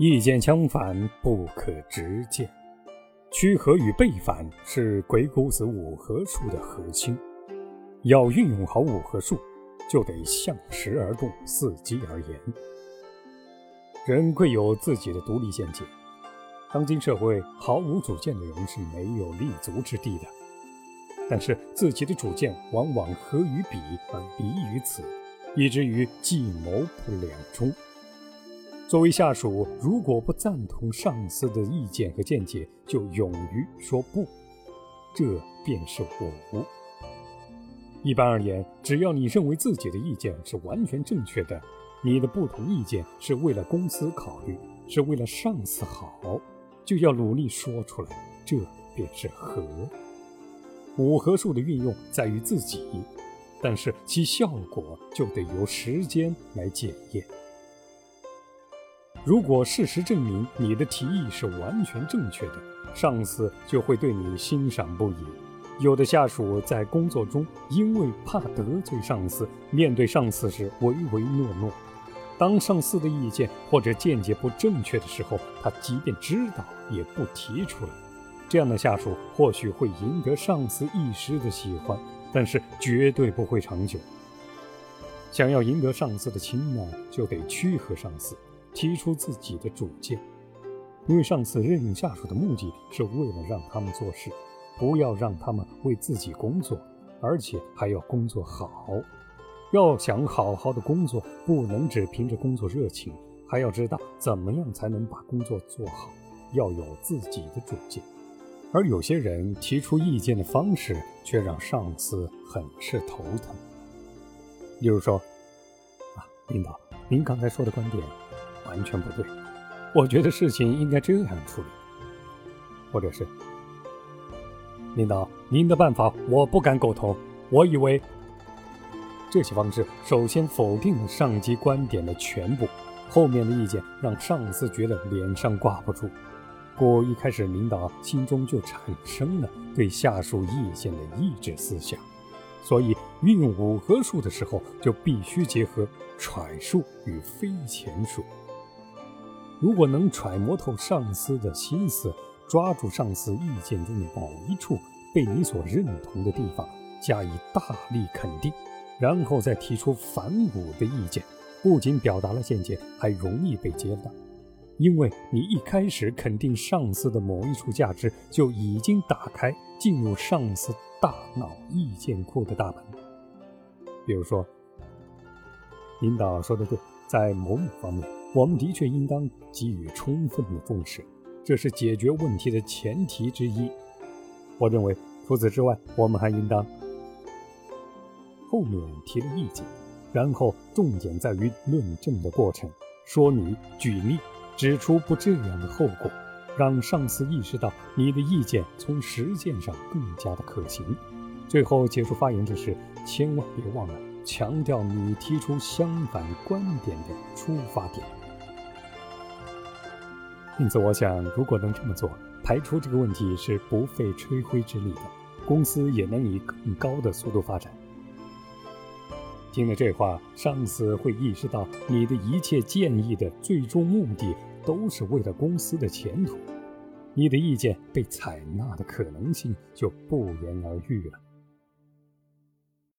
意见相反不可直谏，趋合与背反是鬼谷子五合术的核心。要运用好五合术，就得向实而动，伺机而言。人贵有自己的独立见解，当今社会毫无主见的人是没有立足之地的。但是自己的主见往往合于彼而离于此，以至于计谋不两中。作为下属，如果不赞同上司的意见和见解，就勇于说不，这便是武。一般而言，只要你认为自己的意见是完全正确的，你的不同意见是为了公司考虑，是为了上司好，就要努力说出来，这便是和。五合数的运用在于自己，但是其效果就得由时间来检验。如果事实证明你的提议是完全正确的，上司就会对你欣赏不已。有的下属在工作中因为怕得罪上司，面对上司时唯唯诺诺；当上司的意见或者见解不正确的时候，他即便知道也不提出来。这样的下属或许会赢得上司一时的喜欢，但是绝对不会长久。想要赢得上司的青睐，就得屈和上司。提出自己的主见，因为上司任用下属的目的是为了让他们做事，不要让他们为自己工作，而且还要工作好。要想好好的工作，不能只凭着工作热情，还要知道怎么样才能把工作做好，要有自己的主见。而有些人提出意见的方式却让上司很是头疼。例如说，啊，领导，您刚才说的观点。完全不对，我觉得事情应该这样处理，或者是领导，您的办法我不敢苟同。我以为这些方式首先否定了上级观点的全部，后面的意见让上司觉得脸上挂不住。故一开始领导心中就产生了对下属意见的抑制思想，所以运用五合术的时候就必须结合揣术与非前术。如果能揣摩透上司的心思，抓住上司意见中的某一处被你所认同的地方，加以大力肯定，然后再提出反武的意见，不仅表达了见解，还容易被接纳，因为你一开始肯定上司的某一处价值，就已经打开进入上司大脑意见库的大门。比如说，领导说的对，在某某方面。我们的确应当给予充分的重视，这是解决问题的前提之一。我认为，除此之外，我们还应当后面提了意见，然后重点在于论证的过程，说明、举例，指出不这样的后果，让上司意识到你的意见从实践上更加的可行。最后结束发言之时，千万别忘了强调你提出相反观点的出发点。因此，我想，如果能这么做，排除这个问题是不费吹灰之力的，公司也能以更高的速度发展。听了这话，上司会意识到你的一切建议的最终目的都是为了公司的前途，你的意见被采纳的可能性就不言而喻了。